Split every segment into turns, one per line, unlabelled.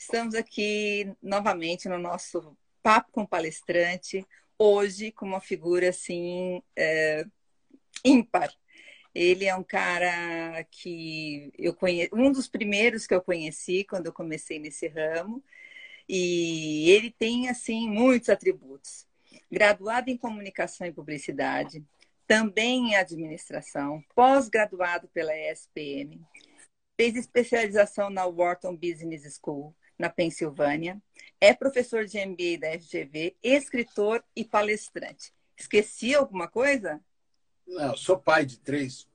Estamos aqui novamente no nosso Papo com Palestrante, hoje com uma figura assim é, ímpar. Ele é um cara que eu conheço, um dos primeiros que eu conheci quando eu comecei nesse ramo, e ele tem assim muitos atributos. Graduado em comunicação e publicidade, também em administração, pós-graduado pela ESPM, fez especialização na Wharton Business School, na Pensilvânia, é professor de MBA da FGV, escritor e palestrante. Esqueci alguma coisa?
Não, sou pai de três.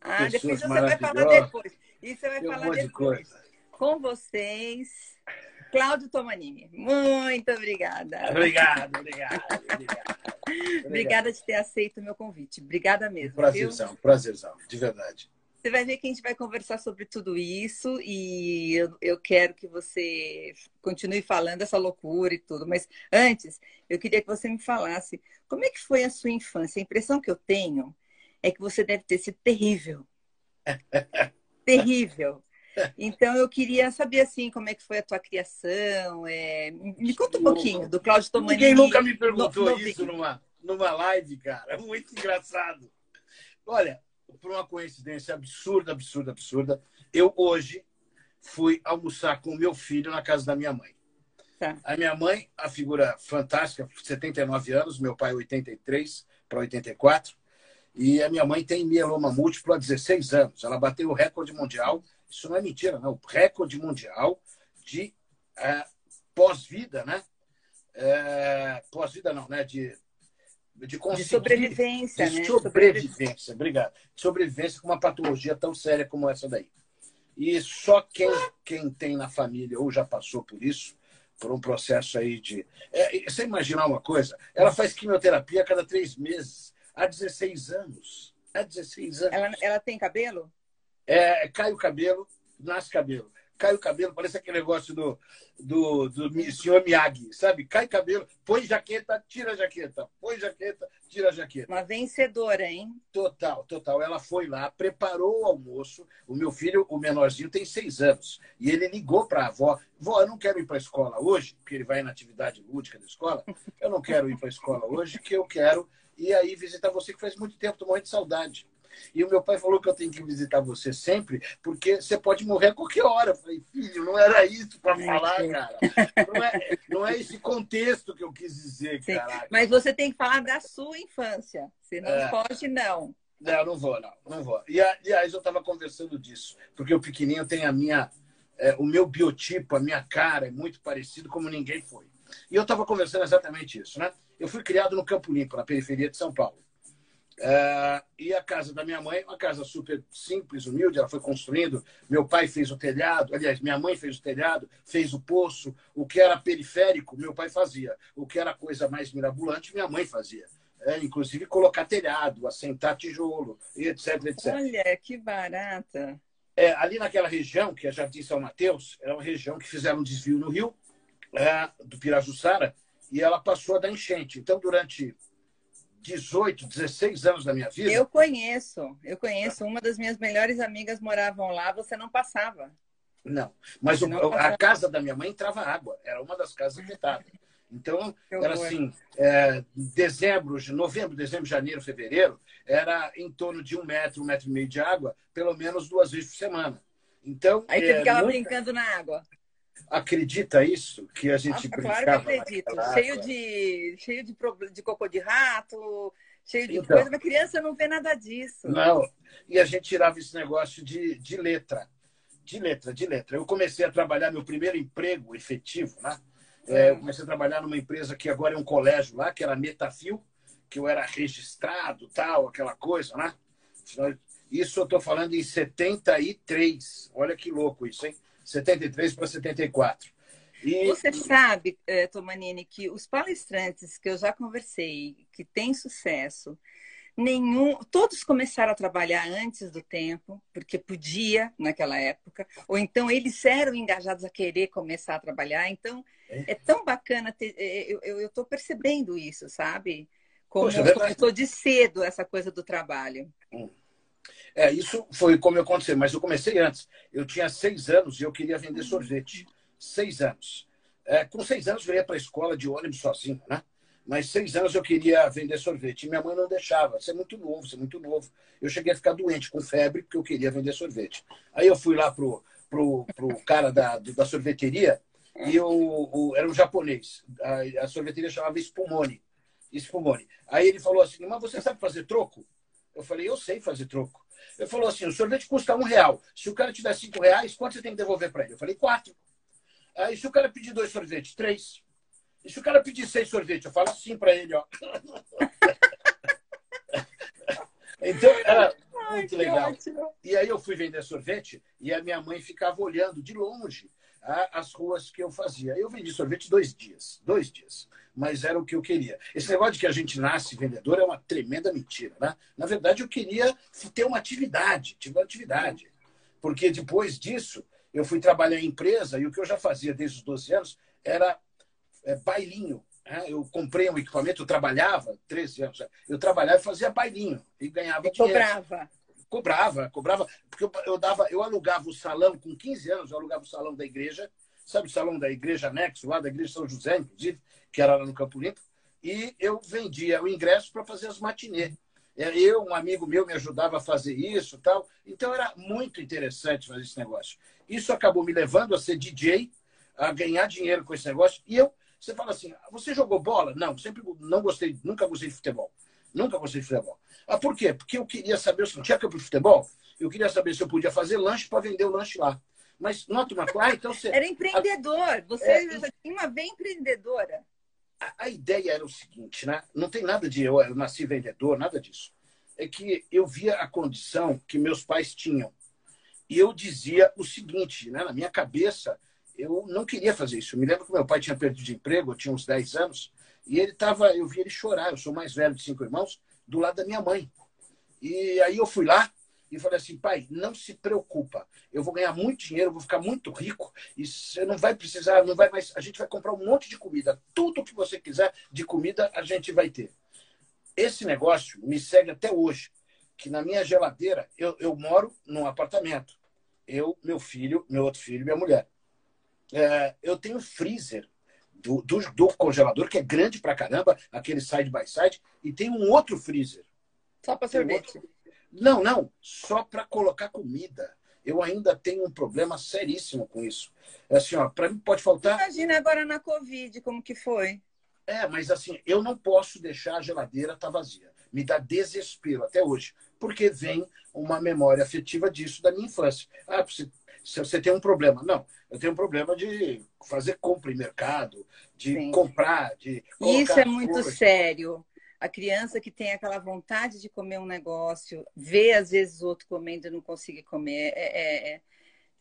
Ah, depois você vai falar depois. Isso você vai
Tem um
falar
de
depois.
coisa.
Com vocês, Cláudio Tomanini. Muito obrigada.
Obrigado, obrigado, obrigado.
Obrigada de ter aceito o meu convite. Obrigada mesmo. viu?
Prazerzão, prazerzão, de verdade.
Você vai ver que a gente vai conversar sobre tudo isso e eu, eu quero que você continue falando essa loucura e tudo. Mas antes, eu queria que você me falasse como é que foi a sua infância. A impressão que eu tenho é que você deve ter sido terrível. terrível. Então eu queria saber assim como é que foi a tua criação. é, Me conta um pouquinho do Cláudio Tomanini.
Ninguém nunca me perguntou
no- no-
isso numa, numa live, cara. Muito engraçado. Olha, por uma coincidência absurda, absurda, absurda, eu hoje fui almoçar com o meu filho na casa da minha mãe.
Tá.
A minha mãe, a figura fantástica, 79 anos, meu pai 83 para 84, e a minha mãe tem mieloma múltiplo há 16 anos. Ela bateu o recorde mundial, isso não é mentira, não, recorde mundial de eh, pós-vida, né? Eh, pós-vida não, né? De, de
De
conseguir
sobrevivência,
de
né?
sobrevivência, obrigado. Sobrevivência com uma patologia tão séria como essa daí. E só quem, quem tem na família ou já passou por isso, por um processo aí de. É, você imaginar uma coisa? Ela faz quimioterapia a cada três meses, há 16 anos. Há 16 anos.
Ela, ela tem cabelo?
É, cai o cabelo, nasce cabelo. Cai o cabelo, parece aquele negócio do, do, do senhor Miyagi, sabe? Cai cabelo, põe jaqueta, tira a jaqueta, põe jaqueta, tira a jaqueta.
Uma vencedora, hein?
Total, total. Ela foi lá, preparou o almoço. O meu filho, o menorzinho, tem seis anos. E ele ligou para a avó: Vó, eu não quero ir para a escola hoje, porque ele vai na atividade lúdica da escola. Eu não quero ir para a escola hoje, que eu quero ir aí visitar você, que faz muito tempo, estou morrendo de saudade. E o meu pai falou que eu tenho que visitar você sempre, porque você pode morrer a qualquer hora. Eu falei, filho, não era isso para
Ai,
falar, cara. Não é, não é esse contexto que eu quis dizer, caraca.
Mas você tem que falar da sua infância. Se não
É.
pode, não.
Não, não vou, não, não vou. E aliás, eu estava conversando disso, porque o pequenininho tem a minha, é, o meu biotipo, a minha cara é muito parecido como ninguém foi. E eu estava conversando exatamente isso, né? Eu fui criado no Campo Limpo, na periferia de São Paulo. É, e a casa da minha mãe, uma casa super simples, humilde, ela foi construindo. Meu pai fez o telhado, aliás, minha mãe fez o telhado, fez o poço. O que era periférico, meu pai fazia. O que era coisa mais mirabolante, minha mãe fazia. É, inclusive colocar telhado, assentar tijolo, e etc, etc.
Olha, que barata.
É, ali naquela região, que é Jardim São Mateus, é uma região que fizeram um desvio no rio, é, do Pirajussara, e ela passou a dar enchente. Então, durante 18, 16 anos da minha vida,
Eu conheço, eu conheço. Uma das minhas melhores amigas moravam lá, você não passava.
não. Mas o-
Não
a casa da minha mãe entrava água, era uma das casas afetadas. Então,
Que
era assim, é, dezembro, novembro, dezembro, janeiro, fevereiro, era em torno de um metro, um metro e meio de água, pelo menos duas vezes por semana. Então,
Aí você
é,
ficava
nunca-
brincando na água.
Acredita isso? Que a gente brincava
claro que acredito. Cheio de, cheio de, de cocô de rato, cheio de
Então.
coisa. Mas criança não vê nada disso.
Não. E a gente tirava esse negócio de, de letra. De letra, de letra. Eu comecei a trabalhar meu primeiro emprego efetivo, né? É, eu comecei a trabalhar numa empresa que agora é um colégio lá, que era Metafil, que eu era registrado, tal, aquela coisa, né? Isso eu estou falando em 73. Olha que louco isso, hein? 73 para 74. E
Você sabe, eh, Tomanini, que os palestrantes que eu já conversei, que têm sucesso, nenhum, todos começaram a trabalhar antes do tempo, porque podia naquela época, ou então eles eram engajados a querer começar a trabalhar. Então é tão bacana ter, eh, eu estou percebendo isso, sabe? Como
Poxa, é
começou de cedo essa coisa do trabalho.
É, isso foi como aconteceu, mas eu comecei antes. Eu tinha seis anos e eu queria vender sorvete. Seis anos. É, com seis anos eu ia para a escola de ônibus sozinho, né? Mas seis anos eu queria vender sorvete. E minha mãe não deixava. Você é muito novo, você é muito novo. Eu cheguei a ficar doente, com febre, porque eu queria vender sorvete. Aí eu fui lá pro, pro, pro cara da, da sorveteria e o, o, era um japonês. A, a sorveteria chamava Spumone. Spumone. Aí ele falou assim, mas você sabe fazer troco? Eu falei, eu sei fazer troco. Ele falou assim, o sorvete custa um real. Se o cara te der cinco reais, quanto você tem que devolver para ele? Eu falei, quatro. Aí se o cara pedir dois sorvetes, três. E se o cara pedir seis sorvetes, eu falo sim para ele, ó. então, era muito Ai, legal. Ótimo. E aí eu fui vender sorvete e a minha mãe ficava olhando de longe as ruas que eu fazia. Eu vendi sorvete dois dias, dois dias, mas era o que eu queria. Esse negócio de que a gente nasce vendedor é uma tremenda mentira, né? Na verdade, eu queria ter uma atividade, tive uma atividade, porque depois disso eu fui trabalhar em empresa e o que eu já fazia desde os 12 anos era é, bailinho. Né? Eu comprei um equipamento, eu trabalhava 13 anos, eu trabalhava e fazia bailinho e ganhava e dinheiro.
Cobrava.
Cobrava, cobrava, porque eu, eu, dava, eu alugava o salão, com 15 anos, eu alugava o salão da igreja, sabe o salão da igreja anexo, lá da igreja São José, inclusive, que era lá no Campo Limpo, e eu vendia o ingresso para fazer as matinês. É, eu, um amigo meu, me ajudava a fazer isso tal. Então era muito interessante fazer esse negócio. Isso acabou me levando a ser DJ, a ganhar dinheiro com esse negócio. E eu, você fala assim, você jogou bola? Não, sempre não gostei, nunca gostei de futebol. Nunca gostei de futebol. Ah, por quê? Porque eu queria saber, se tinha campo de futebol, eu queria saber se eu podia fazer lanche para vender o lanche lá. Mas nota uma coisa, ah, então você.
Era empreendedor. Você é, tinha uma bem empreendedora.
A, a, ideia era o seguinte, né? Não tem nada de eu, eu nasci vendedor, nada disso. É que eu via a condição que meus pais tinham. E eu dizia o seguinte, né? Na minha cabeça, eu não queria fazer isso. Eu me lembro que meu pai tinha perdido de emprego, eu tinha uns 10 anos, e ele estava, eu vi ele chorar, eu sou mais velho de cinco irmãos, do lado da minha mãe. E aí eu fui lá e falei assim, pai, não se preocupa, eu vou ganhar muito dinheiro, vou ficar muito rico e você não vai precisar, não vai mais, a gente vai comprar um monte de comida, tudo que você quiser de comida a gente vai ter. Esse negócio me segue até hoje, que na minha geladeira eu, eu moro num apartamento, eu, meu filho, meu outro filho, minha mulher. É, eu tenho freezer do, do, do, congelador, que é grande pra caramba, aquele side by side, e tem um outro freezer.
Só para sorvete?
Outro... Não, não, só para colocar comida. Eu ainda tenho um problema seríssimo com isso. É assim, ó, para mim pode faltar.
Imagina agora na Covid, como que foi?
É, mas assim, eu não posso deixar a geladeira estar tá vazia. Me dá desespero até hoje, porque vem uma memória afetiva disso da minha infância. Ah, você se você tem um problema. Não, eu tenho um problema de fazer compra em mercado, de Sim. comprar, de.
Isso é muito coisas. sério. A criança que tem aquela vontade de comer um negócio, vê às vezes o outro comendo e não consegue comer, é, é, é,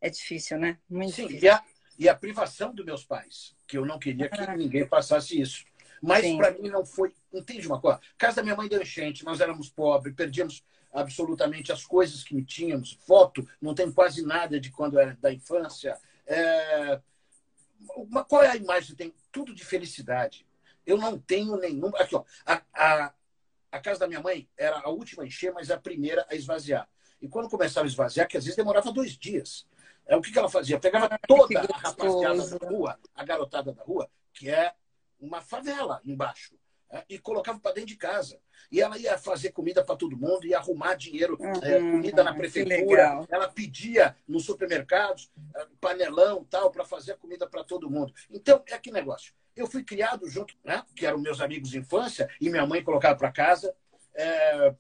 é difícil, né?
Muito Sim, difícil. E a, e a privação dos meus pais, que eu não queria que ah. ninguém passasse isso. Mas para mim não foi. Entende uma coisa? Casa da minha mãe deu enchente, nós éramos pobres, perdíamos absolutamente as coisas que tínhamos. Foto, não tem quase nada de quando era da infância. É... Uma, qual é a imagem que tem? Tudo de felicidade. Eu não tenho nenhum. Aqui, ó. A, a, a casa da minha mãe era a última a encher, mas a primeira a esvaziar. E quando começava a esvaziar, que às vezes demorava dois dias. É, o que, que ela fazia? Pegava toda a rapaziada da rua, a garotada da rua, que é uma favela embaixo, é, e colocava para dentro de casa. E ela ia fazer comida para todo mundo, ia arrumar dinheiro, uhum, é, comida na prefeitura. Ela pedia nos supermercados, é, panelão tal, para fazer comida para todo mundo. Então, é que negócio. Eu fui criado junto, né, que eram meus amigos de infância, e minha mãe colocava para casa. É,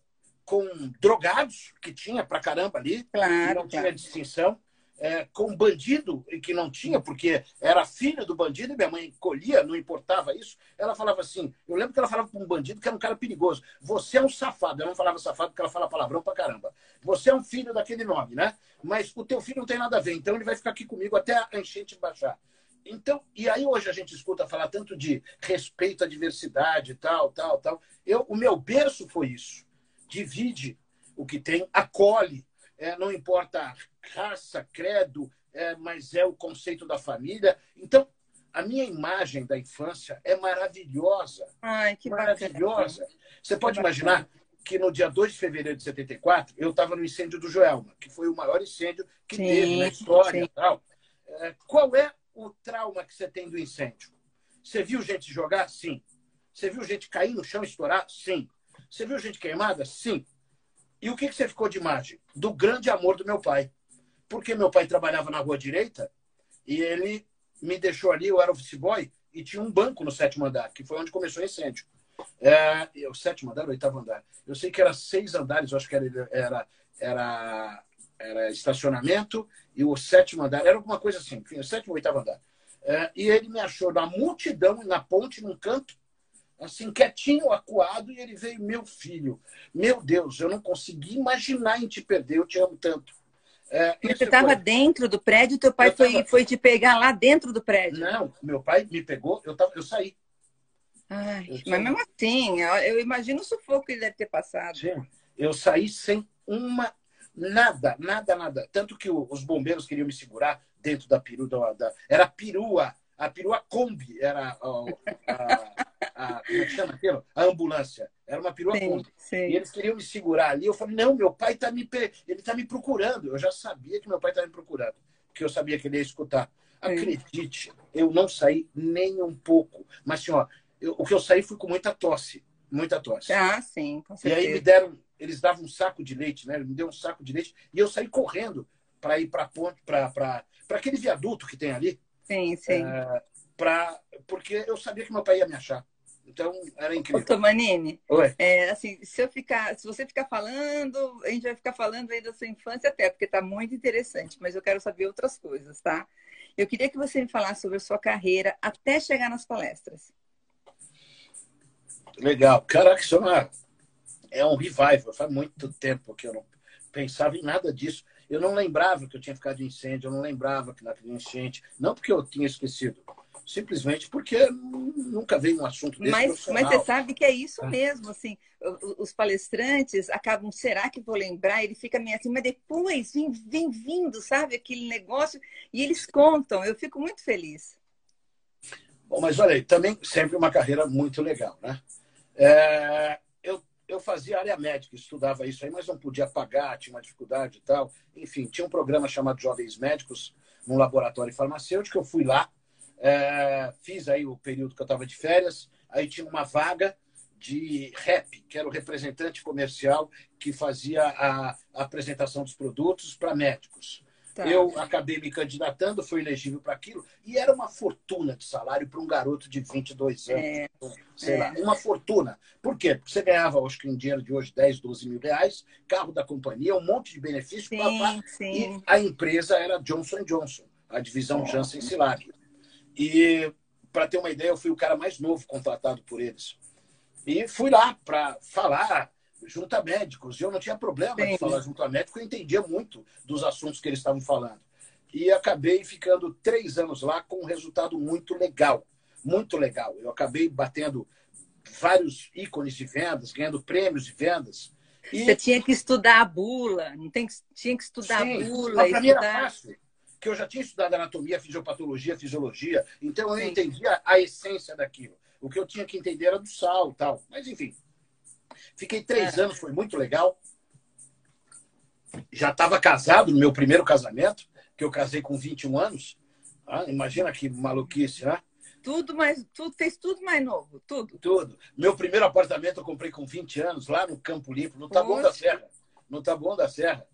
com drogados, que tinha pra caramba ali,
claro,
não
claro.
tinha distinção é, com bandido, que não tinha, porque era filho do bandido, e minha mãe colhia, não importava isso. Ela falava assim: eu lembro que ela falava para um bandido que era um cara perigoso. Você é um safado. Ela não falava safado porque ela fala palavrão pra caramba. Você é um filho daquele nome, né? Mas o teu filho não tem nada a ver, então ele vai ficar aqui comigo até a enchente baixar. Então, e aí hoje a gente escuta falar tanto de respeito à diversidade, tal, tal, tal. Eu, o meu berço foi isso. Divide o que tem, acolhe é, não importa raça, credo, é, mas é o conceito da família. Então, a minha imagem da infância é maravilhosa.
Ai, que
maravilhosa. Bacana. Você pode imaginar que no dia 2 de fevereiro de 74, eu estava no incêndio do Joelma, que foi o maior incêndio que sim, teve na história. Tal. É, qual é o trauma que você tem do incêndio. Você viu gente jogar? Sim. Você viu gente cair no chão e estourar? Sim. Você viu gente queimada? Sim. E o que, que você ficou de imagem? Do grande amor do meu pai. Porque meu pai trabalhava na rua direita e ele me deixou ali, eu era office boy, e tinha um banco no sétimo andar, que foi onde começou o incêndio. É, o sétimo andar, o oitavo andar. Eu sei que era seis andares, eu acho que era, era, era, era estacionamento, e o sétimo andar, era alguma coisa assim, enfim, o sétimo ou oitavo andar. É, e ele me achou na multidão, na ponte, num canto, assim, quietinho, acuado, e ele veio, meu filho, meu Deus, eu não consegui imaginar em te perder, eu te amo tanto.
É, você estava foi... dentro do prédio, teu pai foi, tava... foi te pegar lá dentro do prédio?
Não, meu pai me pegou, eu, tava, eu saí.
Ai, eu mas mesmo assim, eu imagino o sufoco que ele deve ter passado.
Sim, eu saí sem uma nada, nada, nada. Tanto que os bombeiros queriam me segurar dentro da perua, da, era perua, a perua Kombi, era a, a, a, como é que chama aquilo? A ambulância. Era uma perua sim, sim. E eles queriam me segurar ali. Eu falei, não, meu pai está me, ele tá me procurando. Eu já sabia que meu pai estava me procurando, porque eu sabia que ele ia escutar. Acredite, eu não saí nem um pouco. Mas, assim, ó, eu, o que eu saí foi com muita tosse. Muita tosse.
Ah, sim, com certeza.
E aí me deram, eles davam um saco de leite, né? Ele me deu um saco de leite e eu saí correndo para ir para ponte, para aquele viaduto que tem ali.
Sim, sim.
É, pra, porque eu sabia que meu pai ia me achar. Então, era incrível. Ô,
Tomanini, Oi. É, assim, se, eu ficar, se você ficar falando, a gente vai ficar falando aí da sua infância até, porque está muito interessante, mas eu quero saber outras coisas, tá? Eu queria que você me falasse sobre a sua carreira até chegar nas palestras.
Legal. Caraca, isso é, uma, é um revival. Faz muito tempo que eu não pensava em nada disso. Eu não lembrava que eu tinha ficado em incêndio, eu não lembrava que naquele enchente. Não porque eu tinha esquecido, simplesmente porque nunca veio um assunto desse
mas, mas você sabe que é isso é. mesmo, assim, os palestrantes acabam, será que vou lembrar? Ele fica meio assim, mas depois vem, vem vindo, sabe, aquele negócio, e eles contam, eu fico muito feliz.
Bom, mas olha aí, também sempre uma carreira muito legal, né? É, eu, fazia área médica, estudava isso aí, mas não podia pagar, tinha uma dificuldade e tal. Enfim, tinha um programa chamado Jovens Médicos, num laboratório farmacêutico, eu fui lá, é, fiz aí o período que eu estava de férias, aí tinha uma vaga de rep, que era o representante comercial que fazia a, a apresentação dos produtos para médicos. Tá. Eu acabei me candidatando, fui elegível para aquilo, e era uma fortuna de salário para um garoto de 22 anos. É, sei é. lá, uma fortuna. Por quê? Porque você ganhava, acho que em dinheiro de hoje, 10, 12 mil reais, carro da companhia, um monte de benefícios.
Sim, sim.
E a empresa era Johnson Johnson, a divisão Janssen Silag. E, para ter uma ideia, eu fui o cara mais novo contratado por eles. E fui lá para falar junto a médicos. E eu não tinha problema Sim. de falar junto a médicos, eu entendia muito dos assuntos que eles estavam falando. E acabei ficando três anos lá com um resultado muito legal. Muito legal. Eu acabei batendo vários ícones de vendas, ganhando prêmios de vendas.
E... Você tinha que estudar a bula, não tem que, tinha que estudar Sim, a bula.
Para mim era fácil que eu já tinha estudado anatomia, fisiopatologia, fisiologia, então eu Sim. entendia a essência daquilo. O que eu tinha que entender era do sal tal. Mas, enfim, fiquei três é. anos, foi muito legal. Já estava casado no meu primeiro casamento, que eu casei com 21 anos. Ah, imagina que maluquice, né?
Tudo mais, tudo, fez tudo mais novo, tudo.
Tudo. Meu primeiro apartamento eu comprei com 20 anos, lá no Campo Limpo, no Taboão da Serra. No Taboão da Serra.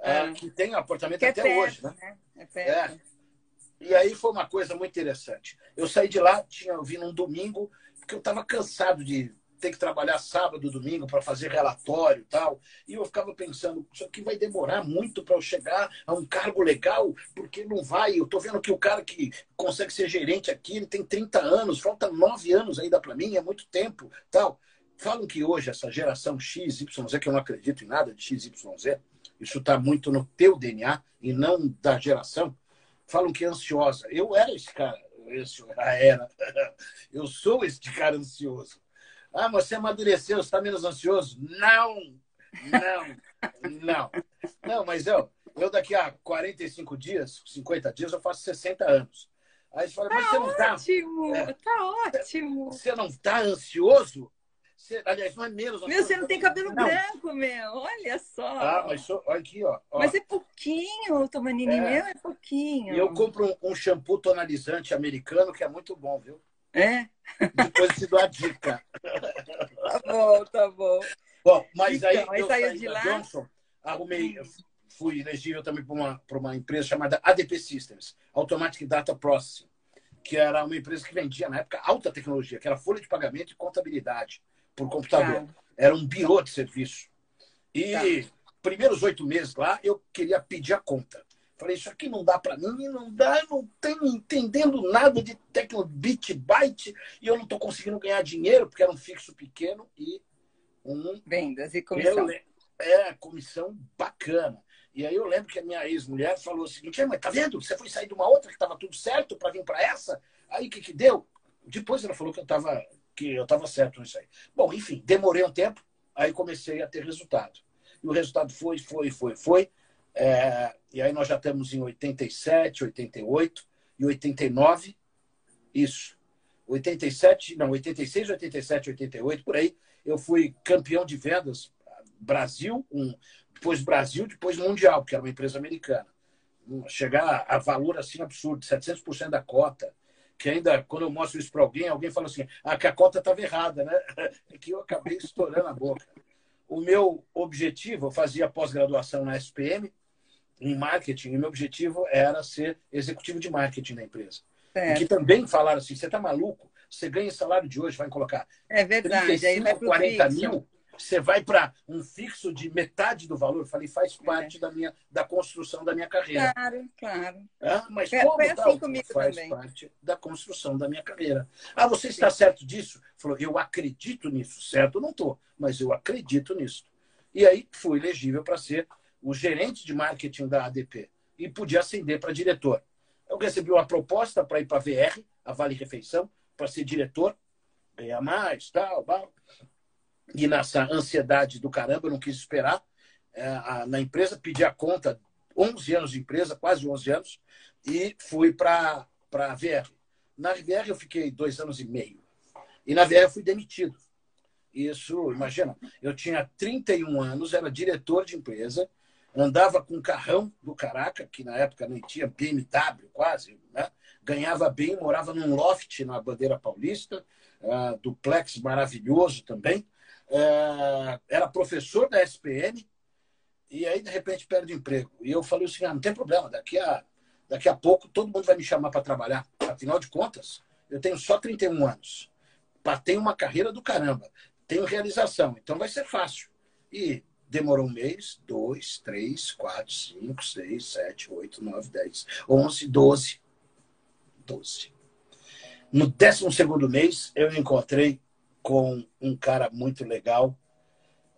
É. que tem apartamento até perto, hoje, né? né? É perto. É. E aí foi uma coisa muito interessante. Eu saí de lá, tinha vindo um domingo, porque eu estava cansado de ter que trabalhar sábado, domingo para fazer relatório e tal. E eu ficava pensando, isso aqui vai demorar muito para eu chegar a um cargo legal, porque não vai. Eu estou vendo que o cara que consegue ser gerente aqui, ele tem 30 anos, falta 9 anos ainda para mim, é muito tempo, tal. Falam que hoje essa geração X, Y, Z, que eu não acredito em nada de X, Y, Z, isso está muito no teu DNA e não da geração. Falam que é ansiosa. Eu era esse cara, esse, era. Eu sou esse cara ansioso. Ah, você amadureceu, você está menos ansioso? Não, não, não. Não, mas eu, eu daqui a 45 dias, 50 dias, eu faço 60 anos. Aí você fala, mas tá você não está.
Ótimo, é, tá ótimo.
Você não está ansioso? Você, aliás, não é menos.
Meu, você não tem cabelo não. branco, meu. Olha só.
Ah, mas sou, olha aqui, ó. ó.
Mas é pouquinho, Tomanini. É. Meu, é pouquinho.
E eu compro um, um, shampoo tonalizante americano que é muito bom, viu?
É?
Depois te dou a dica.
Tá bom, tá bom.
Bom, mas então, aí,
aí eu saí de lá.
Johnson, arrumei, fui elegível também para uma, uma empresa chamada ADP Systems, Automatic Data Processing, que era uma empresa que vendia, na época, alta tecnologia, que era folha de pagamento e contabilidade por computador. Tá. Era um birô de serviço. E tá. primeiros oito meses lá, eu queria pedir a conta. Falei, isso aqui não dá para mim, não dá, não tenho entendendo nada de tecnologia, bit, byte, e eu não estou conseguindo ganhar dinheiro, porque era um fixo pequeno e um...
Vendas e comissão. Eu,
é, comissão bacana. E aí eu lembro que a minha ex-mulher falou o seguinte: mas tá vendo? Você foi sair de uma outra que estava tudo certo para vir para essa? Aí o que, que deu? Depois ela falou que eu estava que eu estava certo nisso aí. Bom, enfim, demorei um tempo, aí comecei a ter resultado. E o resultado foi, foi, foi, foi. É, e aí nós já estamos em 87, 88 e 89. Isso. 87, não, 86, 87, 88, por aí. Eu fui campeão de vendas Brasil, um, depois Brasil, depois Mundial, porque era uma empresa americana. Chegar a valor assim absurdo, 700% da cota. Que ainda, quando eu mostro isso para alguém, alguém fala assim: ah, que a cota estava errada, né? É que eu acabei estourando a boca. O meu objetivo, eu fazia pós-graduação na SPM, em marketing, e meu objetivo era ser executivo de marketing na empresa. É. Que também falaram assim: você está maluco? Você ganha salário de hoje, vai colocar
é verdade. 35,
Aí vai 40 mil você vai para um fixo de metade do valor. Eu falei, faz é. parte é. da minha da construção da minha carreira.
Claro, claro.
Ah, mas como foi assim comigo faz também. parte da construção da minha carreira. Ah, você está Sim. certo disso? Falou, eu acredito nisso. Certo, não estou, mas eu acredito nisso. E aí fui elegível para ser o gerente de marketing da ADP e podia ascender para diretor. Eu recebi uma proposta para ir para a VR, a Vale Refeição, para ser diretor, ganhar mais, tal, tal. E nessa ansiedade do caramba, eu não quis esperar. É, na empresa, pedi a conta, 11 anos de empresa, quase 11 anos, e fui para a VR. Na VR eu fiquei dois anos e meio. E na VR eu fui demitido. Isso, imagina, eu tinha 31 anos, era diretor de empresa, andava com um carrão do Caraca, que na época nem tinha BMW quase, né? ganhava bem, morava num loft na Bandeira Paulista, uh, duplex maravilhoso também é, era professor da SPM e aí, de repente, perde o emprego. E eu falei assim: ah, não tem problema, daqui a, daqui a pouco todo mundo vai me chamar para trabalhar. Afinal de contas, eu tenho só 31 anos. Tenho uma carreira do caramba, tenho realização, então vai ser fácil. E demorou um mês, dois, três, quatro, cinco, seis, sete, oito, nove, dez, onze, doze. Doze. No décimo segundo mês, eu encontrei com um cara muito legal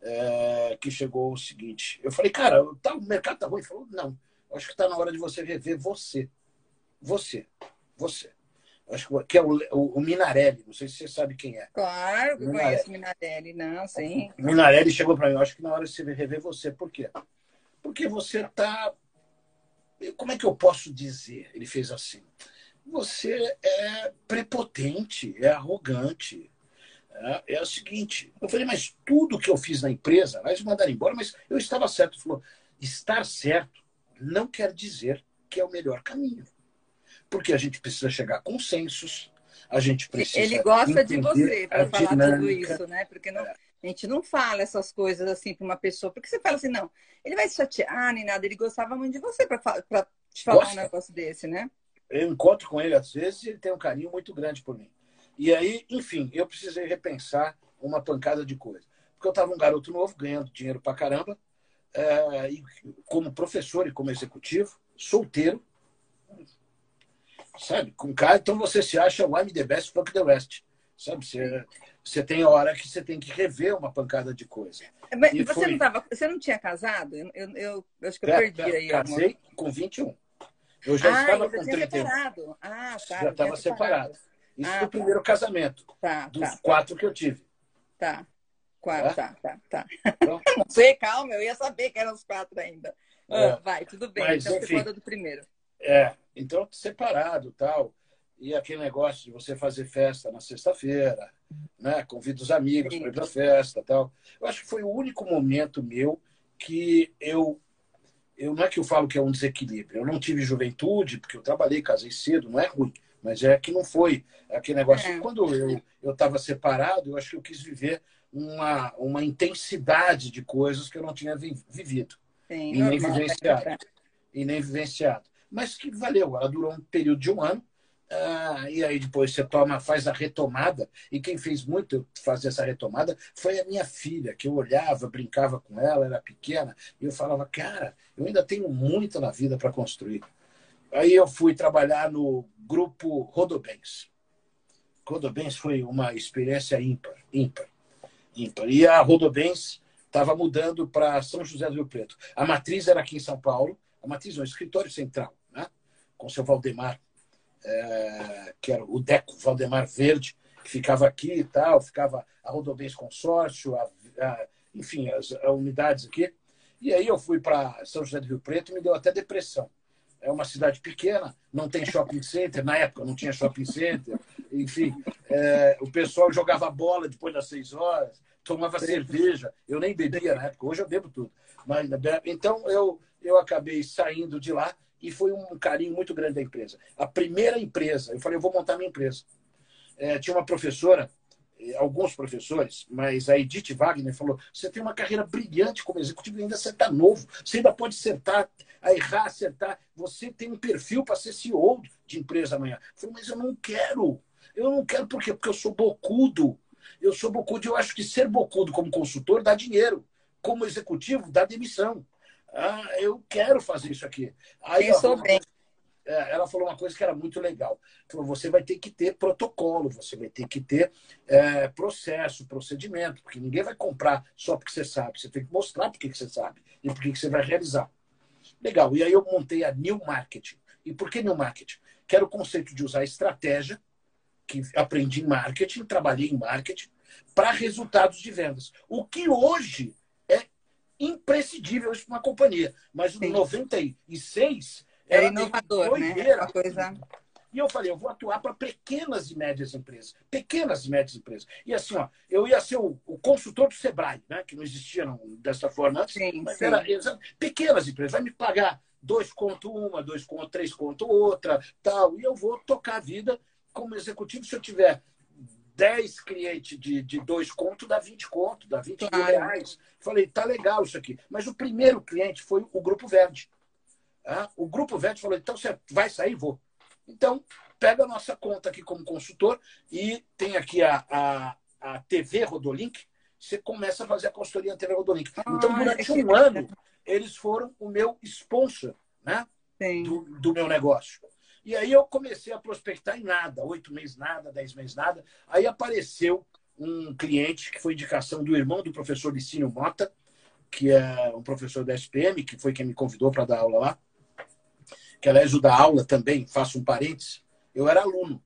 é, que chegou o seguinte. Eu falei, cara, tá, o mercado tá ruim. Ele falou, não, acho que está na hora de você rever você. Você. Você. Acho que é o, o, o, Minarelli, não sei se você sabe quem é.
Claro que Minarelli. conheço Minarelli, não, sim.
O Minarelli chegou para mim, acho que na hora de você rever você. Por quê? Porque você tá. Como é que eu posso dizer? Ele fez assim. Você é prepotente, é arrogante, é, é o seguinte, eu falei, mas tudo que eu fiz na empresa, eles me mandaram embora, mas eu estava certo. Ele falou, estar certo não quer dizer que é o melhor caminho. Porque a gente precisa chegar a consensos, a gente precisa.
Ele gosta de você para falar dinâmica. tudo isso, né? Porque não, a gente não fala essas coisas assim para uma pessoa. Porque você fala assim, não, ele vai se chatear nem nada. Ele gostava muito de você para te falar Gosta. um negócio desse, né?
Eu encontro com ele às vezes e ele tem um carinho muito grande por mim. E aí, enfim, eu precisei repensar uma pancada de coisa. Porque eu estava um garoto novo, ganhando dinheiro pra caramba, é, e como professor e como executivo, solteiro, sabe? Com cara, então você se acha o I'm the best, fuck the rest. Sabe? Você, você tem hora que você tem que rever uma pancada de coisa.
Mas você, foi... não tava, você não tinha casado? Eu, eu, eu, eu acho que eu perdi aí.
Casei amor. com 21. Eu já ah, estava com 31.
Separado. Ah, tá.
Já estava separado. separado. Isso ah, no tá. primeiro casamento. Tá, dos tá, quatro que eu tive.
Tá. Quatro, tá, tá, tá. Então, não sei, calma, eu ia saber que eram os quatro ainda. É, ah, vai, tudo bem. Mas, então enfim, você conta do primeiro.
É, então separado tal. e aquele negócio de você fazer festa na sexta-feira, né? Convida os amigos para ir para festa, tal. Eu acho que foi o único momento meu que eu eu não é que eu falo que é um desequilíbrio. Eu não tive juventude porque eu trabalhei, casei cedo, não é ruim, mas é que não foi aquele negócio. É. Quando eu eu estava separado, eu acho que eu quis viver uma uma intensidade de coisas que eu não tinha vivido Sim, e nem vivenciado e nem vivenciado. Mas que valeu. Ela durou um período de um ano ah, e aí depois você toma, faz a retomada. E quem fez muito fazer essa retomada foi a minha filha, que eu olhava, brincava com ela, era pequena, e eu falava, cara, eu ainda tenho muito na vida para construir. Aí eu fui trabalhar no grupo Rodobens. Rodobens foi uma experiência ímpar, ímpar, ímpar. E a Rodobens estava mudando para São José do Rio Preto. A matriz era aqui em São Paulo, a matriz no escritório central? Com seu Valdemar é, que era o Deco Valdemar Verde, que ficava aqui e tal, ficava a Rodobens Consórcio, a, a, enfim, as a unidades aqui. E aí eu fui para São José do Rio Preto e me deu até depressão. É uma cidade pequena, não tem shopping center, na época não tinha shopping center, enfim, é, o pessoal jogava bola depois das seis horas, tomava cerveja, eu nem bebia na época, hoje eu bebo tudo. Mas, então eu, eu acabei saindo de lá e foi um carinho muito grande da empresa. A primeira empresa, eu falei, eu vou montar minha empresa. É, tinha uma professora, eh, alguns professores, mas a Edith Wagner falou: você tem uma carreira brilhante como executivo, ainda você está novo, você ainda pode acertar, errar, acertar. Você tem um perfil para ser CEO de empresa amanhã. Eu falei, mas eu não quero. Eu não quero por quê? Porque eu sou bocudo. Eu sou bocudo eu acho que ser bocudo como consultor dá dinheiro. Como executivo, dá demissão. Ah, eu quero fazer isso aqui. Aí,
Pensou bem.
É, ela falou uma coisa que era muito legal. Falou, você vai ter que ter protocolo, você vai ter que ter é, processo, procedimento, porque ninguém vai comprar só porque você sabe. Você tem que mostrar porque que você sabe e por que você vai realizar. Legal. E aí eu montei a New Marketing. E por que New Marketing? Que era o conceito de usar estratégia, que aprendi em marketing, trabalhei em marketing, para resultados de vendas. O que hoje imprescindível isso para uma companhia. Mas no 96
era inovador, né? Uma coisa...
E eu falei, eu vou atuar para pequenas e médias empresas. Pequenas e médias empresas. E assim, ó, eu ia ser o, o consultor do Sebrae, né? que não existia não, dessa forma antes, sim, mas sim. era pequenas empresas. Vai me pagar dois conto uma, dois conto, três conto outra, tal. E eu vou tocar a vida como executivo se eu tiver 10 clientes de, de dois contos dá 20 contos, dá 20 claro. mil reais. Falei, tá legal isso aqui. Mas o primeiro cliente foi o Grupo Verde. Ah, o Grupo Verde falou, então você vai sair? Vou. Então, pega a nossa conta aqui como consultor e tem aqui a, a, a TV Rodolink, você começa a fazer a consultoria na TV Rodolink. Ah, então, durante um ano, eles foram o meu sponsor né? Do, do meu negócio. E aí eu comecei a prospectar em nada, oito meses nada, dez meses nada. Aí apareceu um cliente que foi indicação do irmão do professor Licínio Mota, que é um professor da SPM, que foi quem me convidou para dar aula lá. Que aliás, o da aula também, faço um parênteses, eu era aluno.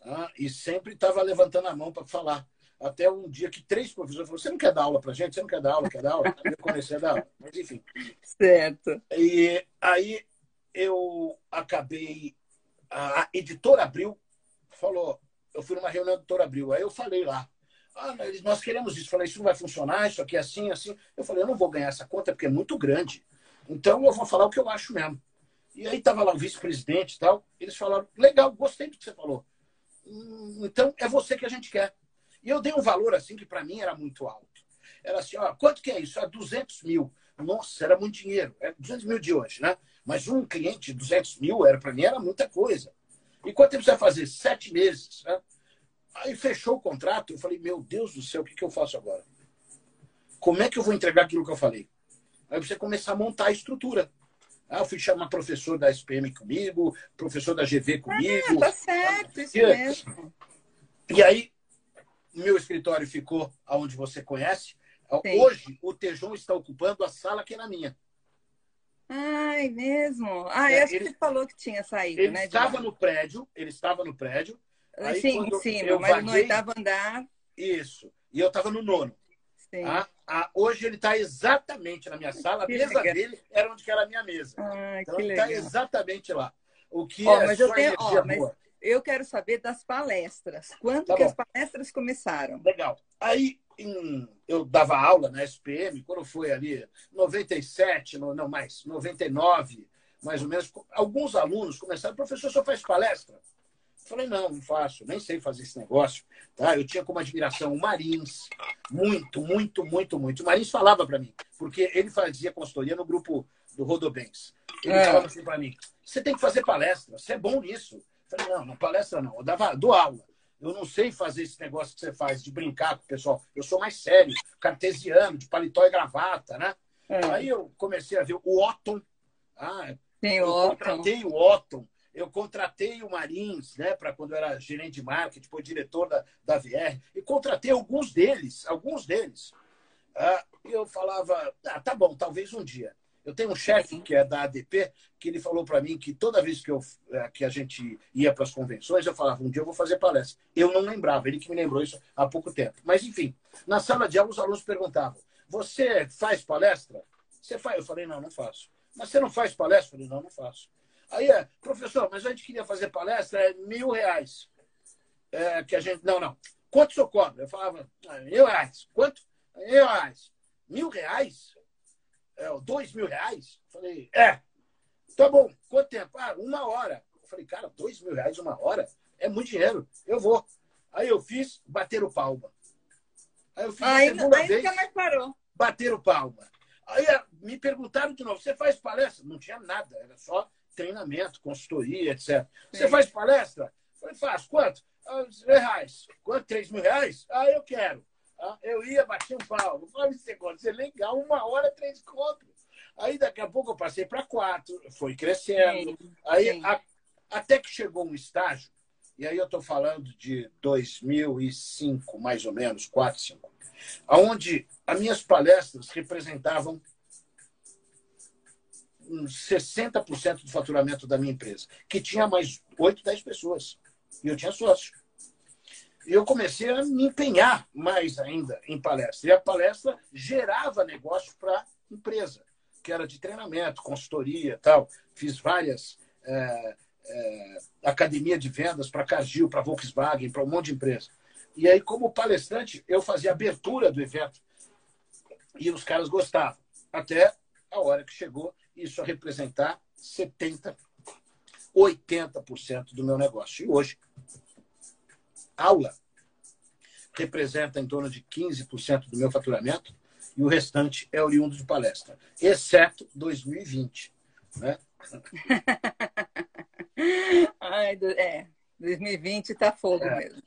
Tá? E sempre estava levantando a mão para falar. Até um dia que três professores falaram: Você não quer dar aula para gente? Você não quer dar aula? Quer dar aula? Eu comecei a dar aula. Mas enfim.
Certo.
E aí eu acabei. A editora Abril falou. Eu fui numa reunião da editora Abril. Aí eu falei lá. Ah, nós queremos isso. Falei, isso não vai funcionar, isso aqui é assim, assim. Eu falei, eu não vou ganhar essa conta porque é muito grande. Então eu vou falar o que eu acho mesmo. E aí estava lá o vice-presidente e tal. Eles falaram, legal, gostei do que você falou. Então é você que a gente quer. E eu dei um valor assim que para mim era muito alto. Era assim, ó, quanto que é isso? É 200 mil. Nossa, era muito dinheiro. É 200 mil de hoje, né? Mas um cliente de 200 mil era para mim era muita coisa. E quanto tempo você vai fazer? Sete meses. Né? Aí fechou o contrato. Eu falei, meu Deus do céu, o que, que eu faço agora? Como é que eu vou entregar aquilo que eu falei? Aí você começar a montar a estrutura. Ah, eu fui chamar professor da SPM comigo, professor da GV comigo.
Ah, tá certo, isso e, mesmo.
E aí, meu escritório ficou aonde você conhece. Sim. Hoje, o Tejon está ocupando a sala que é na minha.
Ai, mesmo? Ah, é, acho ele, que você falou que tinha saído,
ele
né?
Estava no prédio, ele estava no prédio.
Aí, Sim, em cima, mas vaguei, no oitavo andar.
Isso. E eu estava no nono. Sim. Ah, ah, hoje ele está exatamente na minha sala. A mesa legal. dele era onde era a minha mesa. Então
ele
está exatamente lá. O que oh, é
mas eu tenho, oh, mas eu quero saber das palestras. Quando tá que bom. as palestras começaram?
Legal. Aí em, eu dava aula na SPM, quando foi ali 97, não mais, 99, mais ou menos, alguns alunos começaram, professor, só faz palestra? Eu falei, não, não faço, nem sei fazer esse negócio. Tá? Eu tinha como admiração o Marins, muito, muito, muito, muito. O Marins falava para mim, porque ele fazia consultoria no grupo do Rodobens. Ele é. falava assim para mim, você tem que fazer palestra, você é bom nisso. Eu falei, não, não palestra não, eu dava, dou aula. Eu não sei fazer esse negócio que você faz de brincar com o pessoal. Eu sou mais sério, cartesiano, de paletó e gravata, né? É. Aí eu comecei a ver o Otton. Ah,
Tem
eu
Otton.
contratei o Otton eu contratei o Marins, né, para quando eu era gerente de marketing, depois diretor da, da VR, e contratei alguns deles, alguns deles. Ah, e eu falava, ah, tá bom, talvez um dia. Eu tenho um chefe que é da ADP, que ele falou para mim que toda vez que, eu, eh, que a gente ia para as convenções, eu falava, um dia eu vou fazer palestra. Eu não lembrava, ele que me lembrou isso há pouco tempo. Mas, enfim, na sala de aula, os alunos perguntavam, você faz palestra? Você faz? Eu falei, não, não faço. Mas você não faz palestra? Eu falei, não, não faço. Aí, é, professor, mas a gente queria fazer palestra, é mil reais. É, que a gente. Não, não. Quanto o senhor cobra? Eu falava, ah, mil reais. Quanto? Mil reais. Mil reais? É, dois mil reais? Falei, é. Tá bom. Quanto tempo? Ah, uma hora. Eu falei, cara, dois mil reais uma hora? É muito dinheiro. Eu vou. Aí eu fiz, bateram palma.
Aí eu fiz aí, a segunda aí vez. Nunca mais parou.
Bateram palma. Aí é, me perguntaram de novo, você faz palestra? Não tinha nada, era só treinamento, consultoria, etc. Sim. Você faz palestra? Eu falei, faço. Quanto? Ah, reais. Quanto? Três mil reais? Ah, eu quero. Eu ia bater um pau. Eu esse negócio é legal, uma hora, três contos. Aí daqui a pouco eu passei para quatro, foi crescendo. Sim, aí sim. A, até que chegou um estágio, e aí eu estou falando de 2005, mais ou menos, 4, 5, onde as minhas palestras representavam uns 60% do faturamento da minha empresa, que tinha mais 8, 10 pessoas. E eu tinha sócio. Eu comecei a me empenhar mais ainda em palestra. E a palestra gerava negócio para empresa, que era de treinamento, consultoria tal. Fiz várias é, é, academia de vendas para Cargill, para Volkswagen, para um monte de empresa. E aí, como palestrante, eu fazia abertura do evento. E os caras gostavam. Até a hora que chegou isso a representar 70%, 80% do meu negócio. E hoje, aula representa em torno de 15% do meu faturamento e o restante é oriundo de palestra, exceto 2020. Né?
Ai, é, 2020 está fogo é. mesmo.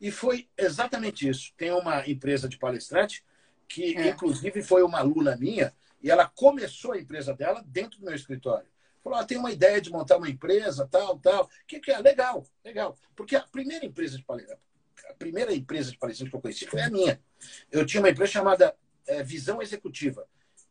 E foi exatamente isso. Tem uma empresa de palestrante que, é. inclusive, foi uma aluna minha e ela começou a empresa dela dentro do meu escritório. Falou, ah, tem uma ideia de montar uma empresa, tal, tal. O que, que é? Legal, legal. Porque a primeira empresa de palestra, a primeira empresa de palestrante que eu conheci foi a minha. Eu tinha uma empresa chamada é, Visão Executiva,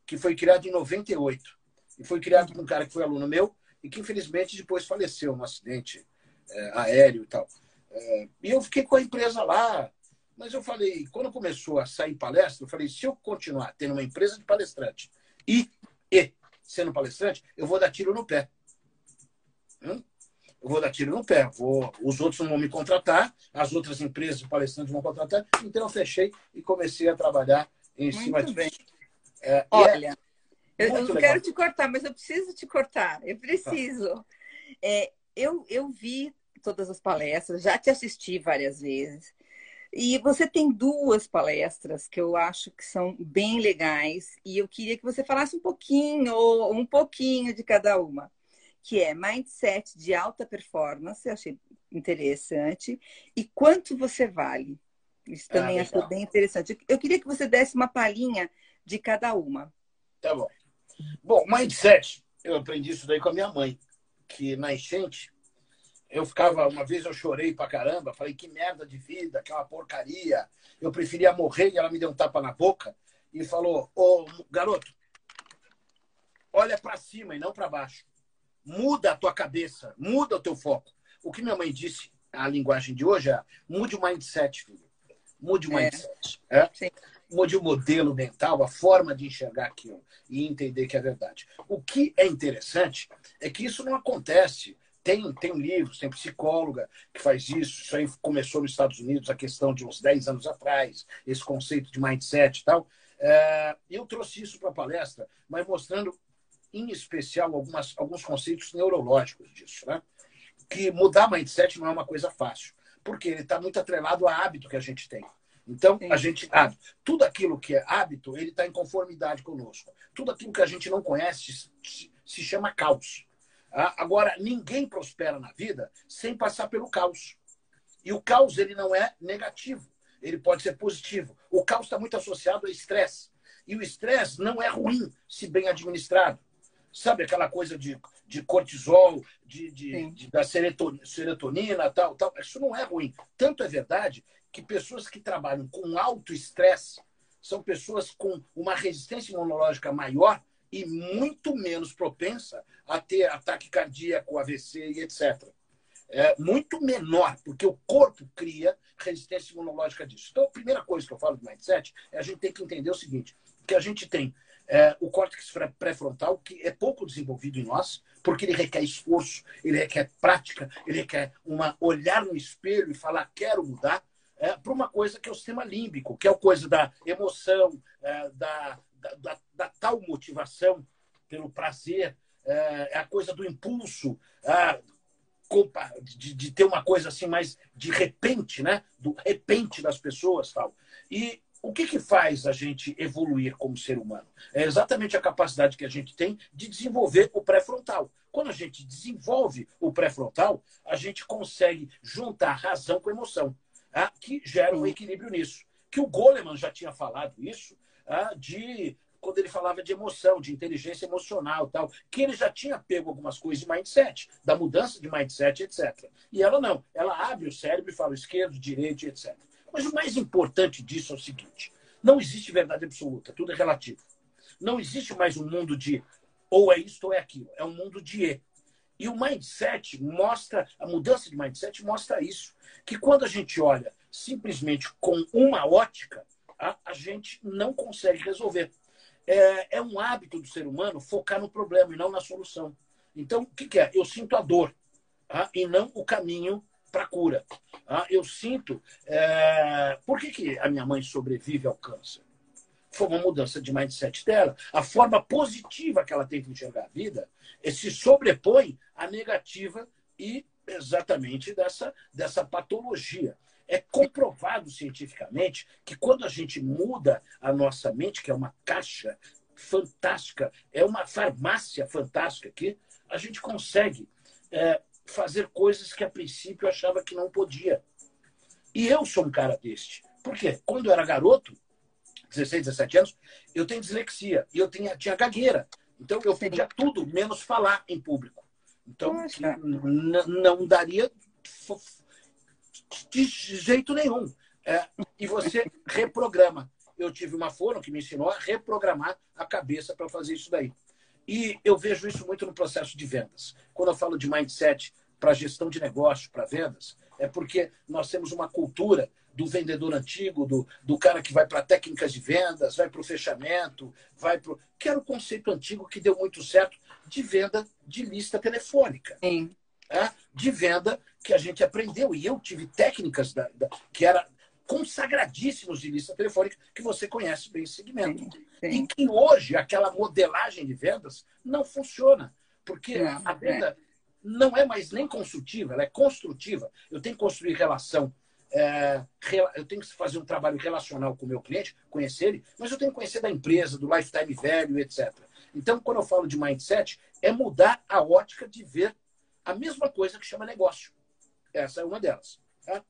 que foi criada em 98. E foi criada por um cara que foi aluno meu e que, infelizmente, depois faleceu num acidente é, aéreo e tal. É, e eu fiquei com a empresa lá. Mas eu falei, quando começou a sair palestra, eu falei, se eu continuar tendo uma empresa de palestrante e, e sendo palestrante, eu vou dar tiro no pé. Hum? Eu vou dar tiro no pé. Vou, os outros não vão me contratar, as outras empresas de palestrantes vão contratar. Então eu fechei e comecei a trabalhar em
Muito
cima
bem. disso. É, Olha, é eu, eu, não legal. quero te cortar, mas eu preciso te cortar. Eu preciso. Tá. É, eu, eu vi todas as palestras, já te assisti várias vezes. E você tem duas palestras que eu acho que são bem legais e eu queria que você falasse um pouquinho, ou um pouquinho de cada uma, que é Mindset de alta performance, eu achei interessante, e quanto você vale. Isso ah, também ah, achei bem interessante. Eu queria que você desse uma palhinha de cada uma.
Tá bom. Bom, Mindset, eu aprendi isso daí com a minha mãe, que na enchente eu ficava, uma vez eu chorei pra caramba, falei que merda de vida, que é uma porcaria. Eu preferia morrer e ela me deu um tapa na boca e falou: Ô garoto, olha para cima e não para baixo. Muda a tua cabeça, muda o teu foco. O que minha mãe disse, a linguagem de hoje é: mude o mindset, filho. Mude o é. mindset. É? é? Mude o modelo mental, a forma de enxergar aquilo e entender que é verdade. O que é interessante é que isso não acontece tem, tem livros, tem psicóloga que faz isso. Isso aí começou nos Estados Unidos, a questão de uns 10 anos atrás, esse conceito de mindset e tal. É, eu trouxe isso para a palestra, mas mostrando, em especial, algumas, alguns conceitos neurológicos disso. Né? Que mudar mindset não é uma coisa fácil, porque ele está muito atrelado a hábito que a gente tem. Então, Sim. a gente hábito. Tudo aquilo que é hábito, ele está em conformidade conosco. Tudo aquilo que a gente não conhece se, se chama caos. Ah, agora, ninguém prospera na vida sem passar pelo caos. E o caos ele não é negativo, ele pode ser positivo. O caos está muito associado ao estresse. E o estresse não é ruim se bem administrado. Sabe aquela coisa de, de cortisol, de, de, de da serotonina, serotonina, tal, tal. Isso não é ruim. Tanto é verdade que pessoas que trabalham com alto estresse são pessoas com uma resistência imunológica maior e muito menos propensa a ter ataque cardíaco, AVC e etc. É muito menor, porque o corpo cria resistência imunológica disso. Então, a primeira coisa que eu falo do mindset é a gente tem que entender o seguinte, que a gente tem é, o córtex pré-frontal, que é pouco desenvolvido em nós, porque ele requer esforço, ele requer prática, ele requer uma olhar no espelho e falar, quero mudar, é, para uma coisa que é o sistema límbico, que é a coisa da emoção, é, da, da, da, da, tal motivação pelo prazer, é, é a coisa do impulso, é, de, de, ter uma coisa assim mais de repente, né? Do repente das pessoas tal. E o que, que faz a gente evoluir como ser humano? É exatamente a capacidade que a gente tem de desenvolver o pré-frontal. Quando a gente desenvolve o pré-frontal, a gente consegue juntar razão com emoção ah, que gera um equilíbrio nisso. Que o Goleman já tinha falado isso, de quando ele falava de emoção, de inteligência emocional tal, que ele já tinha pego algumas coisas de mindset, da mudança de mindset, etc. E ela não, ela abre o cérebro e fala esquerdo, direito, etc. Mas o mais importante disso é o seguinte: não existe verdade absoluta, tudo é relativo. Não existe mais um mundo de ou é isto ou é aquilo, é um mundo de e. E o mindset mostra, a mudança de mindset mostra isso. Que quando a gente olha simplesmente com uma ótica, a, a gente não consegue resolver. É, é, um hábito do ser humano focar no problema e não na solução. Então, o que, que é? Eu sinto a dor tá? e não o caminho para a cura. Tá? Eu sinto. É... Por que, que a minha mãe sobrevive ao câncer? foi uma mudança de mindset dela. A forma positiva que ela tem de enxergar a vida se sobrepõe à negativa e exatamente dessa, dessa patologia. É comprovado cientificamente que quando a gente muda a nossa mente, que é uma caixa fantástica, é uma farmácia fantástica aqui, a gente consegue é, fazer coisas que a princípio eu achava que não podia. E eu sou um cara deste. Por quê? Quando eu era garoto, 16, 17 anos, eu tenho dislexia e eu tinha, tinha gagueira. Então eu podia tudo, menos falar em público. Então não daria de jeito nenhum. É, e você reprograma. Eu tive uma fono que me ensinou a reprogramar a cabeça para fazer isso daí. E eu vejo isso muito no processo de vendas. Quando eu falo de mindset para gestão de negócio, para vendas, é porque nós temos uma cultura do vendedor antigo, do, do cara que vai para técnicas de vendas, vai para o fechamento, vai para. que era o conceito antigo que deu muito certo de venda de lista telefônica.
Sim.
É? De venda que a gente aprendeu. E eu tive técnicas da, da, que era consagradíssimos de lista telefônica, que você conhece bem esse segmento. Sim, sim. E que hoje aquela modelagem de vendas não funciona. Porque não, a venda é. não é mais nem consultiva, ela é construtiva. Eu tenho que construir relação é, eu tenho que fazer um trabalho relacional com o meu cliente, conhecer ele, mas eu tenho que conhecer da empresa, do lifetime value, etc. Então, quando eu falo de mindset, é mudar a ótica de ver a mesma coisa que chama negócio. Essa é uma delas. Tá?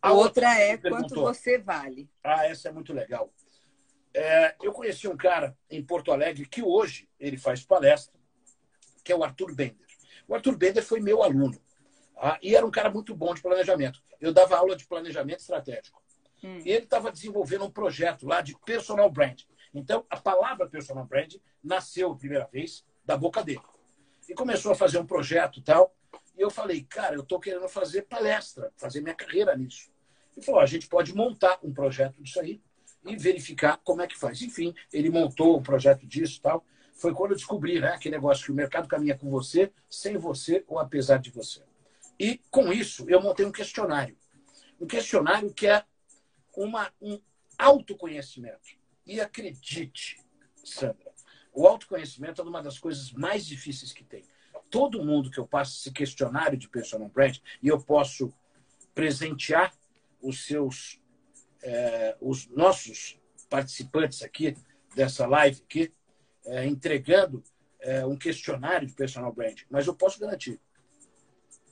A, outra, outra é quanto você vale.
Ah, essa é muito legal. É, eu conheci um cara em Porto Alegre que hoje ele faz palestra, que é o Arthur Bender. O Arthur Bender foi meu aluno. Ah, e era um cara muito bom de planejamento. Eu dava aula de planejamento estratégico. Hum. E ele estava desenvolvendo um projeto lá de personal brand. Então, a palavra personal brand nasceu a primeira vez da boca dele. E começou a fazer um projeto tal. E eu falei, cara, eu estou querendo fazer palestra, fazer minha carreira nisso. Ele falou, a gente pode montar um projeto disso aí e verificar como é que faz. Enfim, ele montou o um projeto disso tal. foi quando eu descobri né, aquele negócio que o mercado caminha com você, sem você ou apesar de você. E com isso, eu montei um questionário. Um questionário que é uma, um autoconhecimento. E acredite, Sandra, o autoconhecimento é uma das coisas mais difíceis que tem. Todo mundo que eu passo esse questionário de personal brand, e eu posso presentear os seus, é, os nossos participantes aqui dessa live aqui, é, entregando é, um questionário de personal brand. Mas eu posso garantir,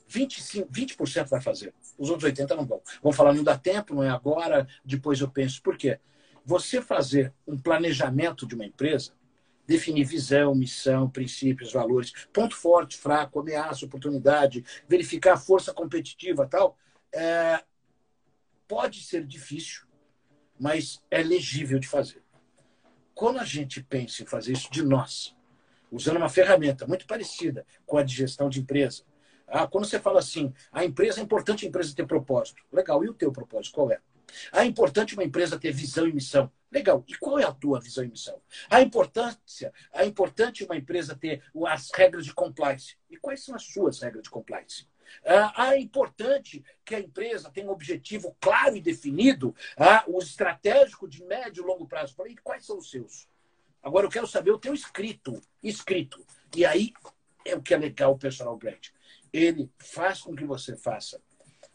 25, 20% vai fazer. Os outros 80% não vão. Vão falar, não dá tempo, não é agora, depois eu penso. Por quê? Você fazer um planejamento de uma empresa, definir visão, missão, princípios, valores, ponto forte, fraco, ameaça, oportunidade, verificar a força competitiva tal, é, pode ser difícil, mas é legível de fazer. Quando a gente pensa em fazer isso de nós, usando uma ferramenta muito parecida com a de gestão de empresa, ah, quando você fala assim, a empresa é importante a empresa ter propósito. Legal, e o teu propósito qual é? Ah, é importante uma empresa ter visão e missão. Legal, e qual é a tua visão e missão? A importância, é importante uma empresa ter as regras de compliance. E quais são as suas regras de compliance? Ah, é importante que a empresa tenha um objetivo claro e definido, ah, o estratégico de médio e longo prazo. Falei, quais são os seus? Agora eu quero saber o teu escrito, escrito. E aí é o que é legal o personal brand. Ele faz com que você faça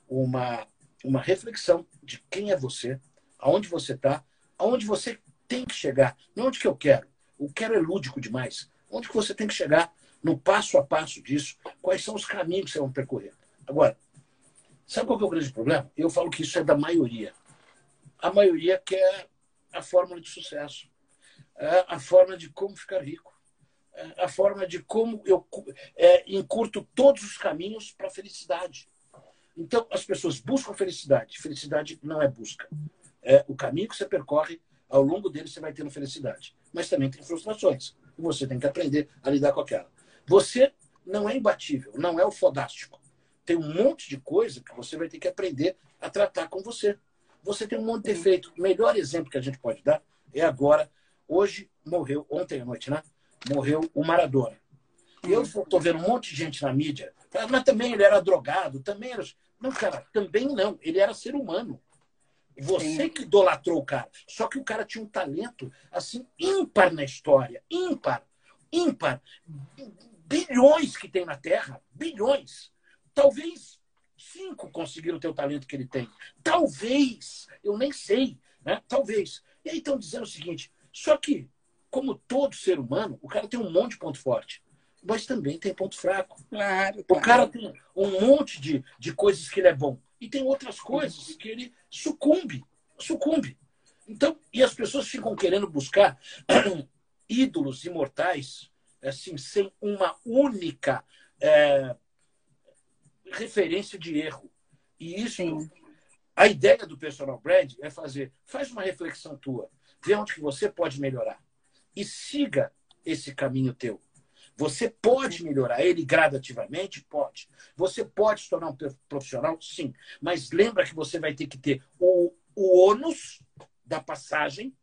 uma, uma reflexão de quem é você, aonde você está, aonde você tem que chegar, não onde que eu quero. O quero é lúdico demais. Onde que você tem que chegar no passo a passo disso, quais são os caminhos que você vai percorrer. Agora, sabe qual é o grande problema? Eu falo que isso é da maioria. A maioria quer a fórmula de sucesso, é a forma de como ficar rico, é a forma de como eu é, encurto todos os caminhos para a felicidade. Então, as pessoas buscam felicidade. Felicidade não é busca. É o caminho que você percorre, ao longo dele você vai tendo felicidade. Mas também tem frustrações. E você tem que aprender a lidar com aquela. Você não é imbatível, não é o fodástico. Tem um monte de coisa que você vai ter que aprender a tratar com você. Você tem um monte de defeito. O melhor exemplo que a gente pode dar é agora. Hoje morreu, ontem à noite, né? Morreu o Maradona. E eu estou vendo um monte de gente na mídia. Mas também ele era drogado, também era. Não, cara, também não. Ele era ser humano. Você que idolatrou o cara. Só que o cara tinha um talento, assim, ímpar na história. Ímpar. Ímpar bilhões que tem na Terra, bilhões. Talvez cinco conseguiram ter o talento que ele tem. Talvez, eu nem sei, né? Talvez. E aí estão dizendo o seguinte: só que, como todo ser humano, o cara tem um monte de ponto forte, mas também tem ponto fraco.
Claro,
claro. O cara tem um monte de, de coisas que ele é bom. E tem outras coisas que ele sucumbe. Sucumbe. Então, e as pessoas ficam querendo buscar ídolos imortais assim, sem uma única é, referência de erro. E isso, Sim. a ideia do personal brand é fazer, faz uma reflexão tua, vê onde que você pode melhorar e siga esse caminho teu. Você pode melhorar ele gradativamente? Pode. Você pode se tornar um profissional? Sim. Mas lembra que você vai ter que ter o, o ônus da passagem,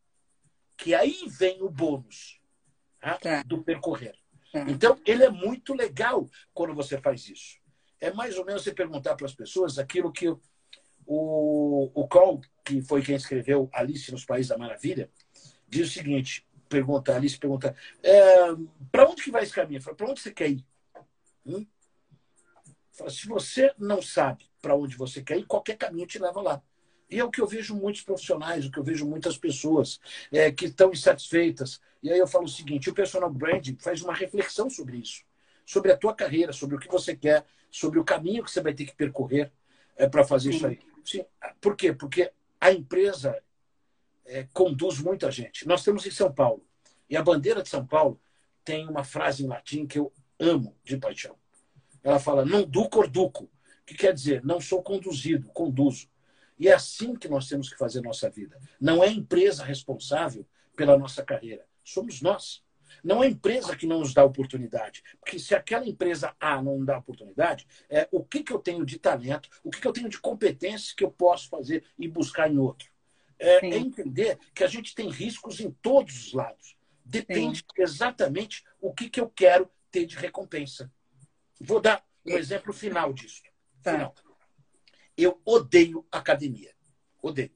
que aí vem o bônus tá? Tá. do percorrer. Tá. Então, ele é muito legal quando você faz isso. É mais ou menos você perguntar para as pessoas aquilo que o, o Cole, que foi quem escreveu Alice nos Países da Maravilha, diz o seguinte: pergunta, Alice pergunta, é, para onde que vai esse caminho? Para onde você quer ir? Hum? Se você não sabe para onde você quer ir, qualquer caminho te leva lá. E é o que eu vejo muitos profissionais, o que eu vejo muitas pessoas é, que estão insatisfeitas. E aí eu falo o seguinte: o personal branding faz uma reflexão sobre isso, sobre a tua carreira, sobre o que você quer, sobre o caminho que você vai ter que percorrer é, para fazer Sim. isso aí. Sim. Por quê? Porque a empresa é, conduz muita gente. Nós temos em São Paulo. E a bandeira de São Paulo tem uma frase em latim que eu amo de paixão. Ela fala, não duco duco, que quer dizer, não sou conduzido, conduzo. E é assim que nós temos que fazer nossa vida. Não é a empresa responsável pela nossa carreira, somos nós. Não é a empresa que não nos dá oportunidade. Porque se aquela empresa A não dá oportunidade, é o que, que eu tenho de talento, o que, que eu tenho de competência que eu posso fazer e buscar em outro. É, é entender que a gente tem riscos em todos os lados Depende Sim. exatamente o que, que eu quero ter de recompensa. Vou dar um exemplo final disso. Tá. Final. Eu odeio academia. Odeio.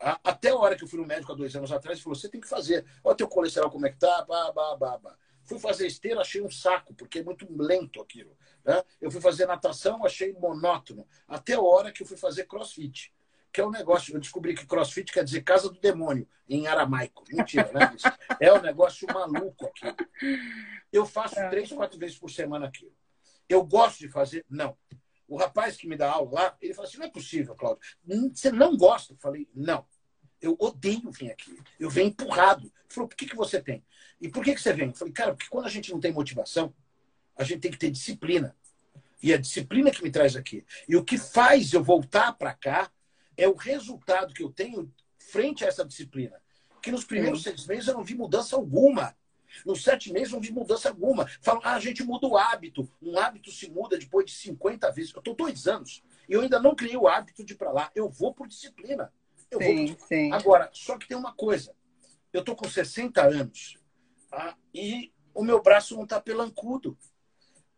Até a hora que eu fui no médico há dois anos atrás, ele falou: você tem que fazer. Olha teu colesterol como é que tá, bah, bah, bah, bah. Fui fazer esteira, achei um saco, porque é muito lento aquilo. Né? Eu fui fazer natação, achei monótono. Até a hora que eu fui fazer crossfit, que é um negócio. Eu descobri que crossfit quer dizer casa do demônio, em aramaico. Mentira, né? É um negócio maluco aquilo. Eu faço é. três, quatro vezes por semana aquilo. Eu gosto de fazer? Não. O rapaz que me dá aula lá, ele fala assim: não é possível, Cláudio. Você não gosta? Eu falei: não. Eu odeio vir aqui. Eu venho empurrado. Ele falou: por que, que você tem? E por que, que você vem? Eu falei: cara, porque quando a gente não tem motivação, a gente tem que ter disciplina. E a disciplina que me traz aqui. E o que faz eu voltar para cá é o resultado que eu tenho frente a essa disciplina. Que nos primeiros seis meses eu não vi mudança alguma. Nos sete meses não vi mudança alguma. Falam, ah, a gente muda o hábito. Um hábito se muda depois de 50 vezes. Eu estou dois anos e eu ainda não criei o hábito de ir para lá. Eu vou por disciplina. Eu sim, vou por... sim. Agora, só que tem uma coisa. Eu estou com 60 anos tá? e o meu braço não está pelancudo.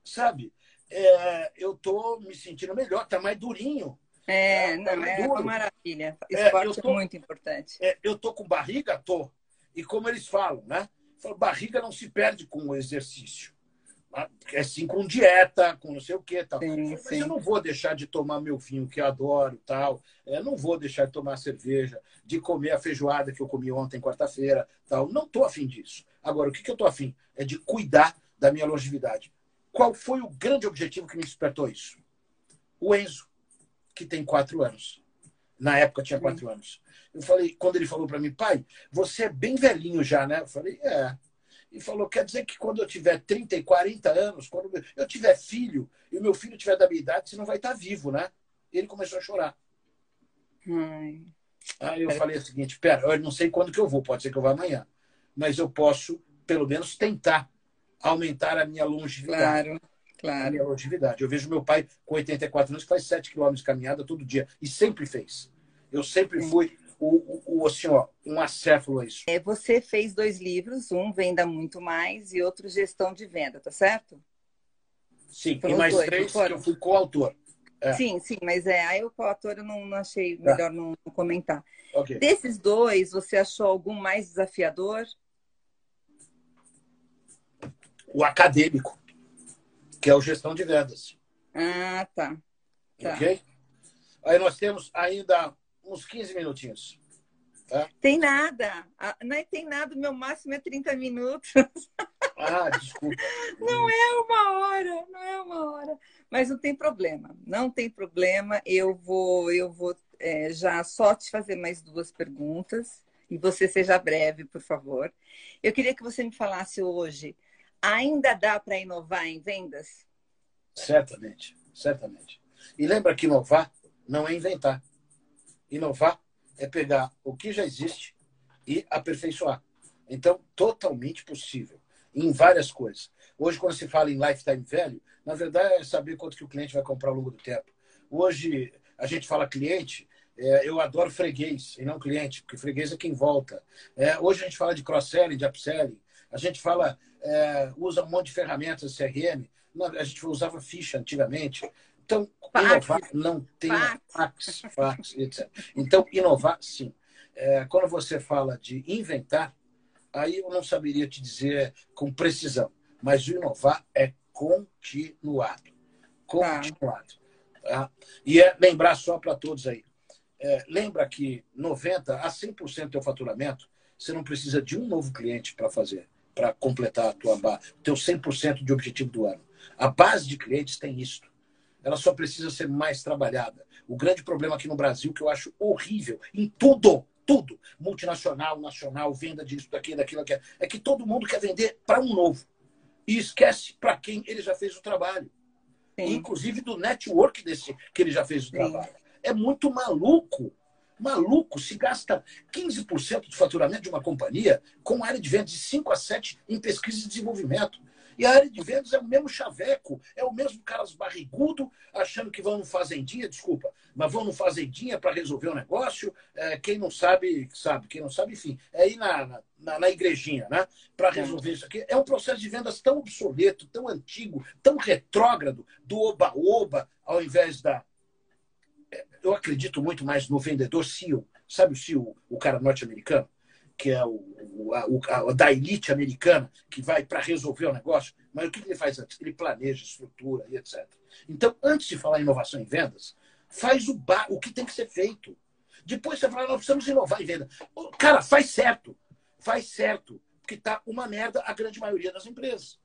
Sabe? É, eu estou me sentindo melhor, está mais durinho.
É, tá não, é uma maravilha. É, Esporte é, tô, é muito importante.
É, eu tô com barriga, tô. E como eles falam, né? barriga não se perde com o exercício. É sim com dieta, com não sei o que tal. Sim, Mas sim. eu não vou deixar de tomar meu vinho, que eu adoro tal. Eu não vou deixar de tomar cerveja, de comer a feijoada que eu comi ontem, quarta-feira, tal. Não tô afim disso. Agora, o que, que eu tô afim? É de cuidar da minha longevidade. Qual foi o grande objetivo que me despertou isso? O Enzo, que tem quatro anos. Na época tinha quatro sim. anos. Eu falei, quando ele falou para mim, pai, você é bem velhinho já, né? Eu falei, é. E falou, quer dizer que quando eu tiver 30 e 40 anos, quando eu tiver filho, e o meu filho tiver da minha idade, você não vai estar vivo, né? E ele começou a chorar. Ai. Aí eu falei o seguinte, pera, eu não sei quando que eu vou, pode ser que eu vá amanhã. Mas eu posso, pelo menos, tentar aumentar a minha longevidade.
Claro, claro.
A minha longevidade. Eu vejo meu pai com 84 anos que faz 7 quilômetros de caminhada todo dia. E sempre fez. Eu sempre Sim. fui o, o, o assim, ó, um acéfalo a isso.
É, você fez dois livros, um Venda Muito Mais e outro Gestão de Venda, tá certo?
Sim, Foram e mais dois, três que eu fui coautor.
É. Sim, sim, mas é, aí o coautor eu não, não achei tá. melhor não, não comentar. Okay. Desses dois, você achou algum mais desafiador?
O acadêmico, que é o gestão de vendas.
Ah, tá. tá.
Ok? Aí nós temos ainda uns 15 minutinhos. Tá?
Tem nada. Não é, tem nada, o meu máximo é 30 minutos.
Ah, desculpa.
Não é uma hora, não é uma hora. Mas não tem problema, não tem problema. Eu vou, eu vou é, já só te fazer mais duas perguntas e você seja breve, por favor. Eu queria que você me falasse hoje, ainda dá para inovar em vendas?
Certamente, certamente. E lembra que inovar não é inventar. Inovar é pegar o que já existe e aperfeiçoar. Então, totalmente possível em várias coisas. Hoje, quando se fala em lifetime value, na verdade é saber quanto que o cliente vai comprar ao longo do tempo. Hoje, a gente fala cliente, é, eu adoro freguês e não cliente, porque freguês é quem volta. É, hoje a gente fala de cross-selling, de upselling, a gente fala, é, usa um monte de ferramentas CRM, a gente usava ficha antigamente. Então, fax, inovar não tem fax, fax, etc. Então, inovar, sim. É, quando você fala de inventar, aí eu não saberia te dizer com precisão, mas o inovar é continuado. Continuado. Tá? E é lembrar só para todos aí. É, lembra que 90% a 100% do teu faturamento, você não precisa de um novo cliente para fazer, para completar a tua base, o teu 100% de objetivo do ano. A base de clientes tem isso ela só precisa ser mais trabalhada. O grande problema aqui no Brasil, que eu acho horrível, em tudo, tudo, multinacional, nacional, venda disso, daquilo, daquilo, daquilo, é que todo mundo quer vender para um novo. E esquece para quem ele já fez o trabalho. Inclusive do network desse que ele já fez o Sim. trabalho. É muito maluco. Maluco, se gasta 15% do faturamento de uma companhia com área de venda de 5 a 7 em pesquisa e desenvolvimento. E a área de vendas é o mesmo chaveco, é o mesmo caras barrigudo, achando que vão no fazendinha, desculpa, mas vão no fazendinha para resolver o negócio. É, quem não sabe, sabe. Quem não sabe, enfim, é ir na, na, na igrejinha, né? Para resolver isso aqui. É um processo de vendas tão obsoleto, tão antigo, tão retrógrado, do oba-oba, ao invés da. Eu acredito muito mais no vendedor CEO. Sabe o CEO, o cara norte-americano? que é o, a, a, da elite americana, que vai para resolver o negócio, mas o que ele faz antes? Ele planeja, estrutura e etc. Então, antes de falar em inovação em vendas, faz o, ba... o que tem que ser feito. Depois você fala, nós precisamos inovar em venda. Cara, faz certo. Faz certo. Porque está uma merda a grande maioria das empresas.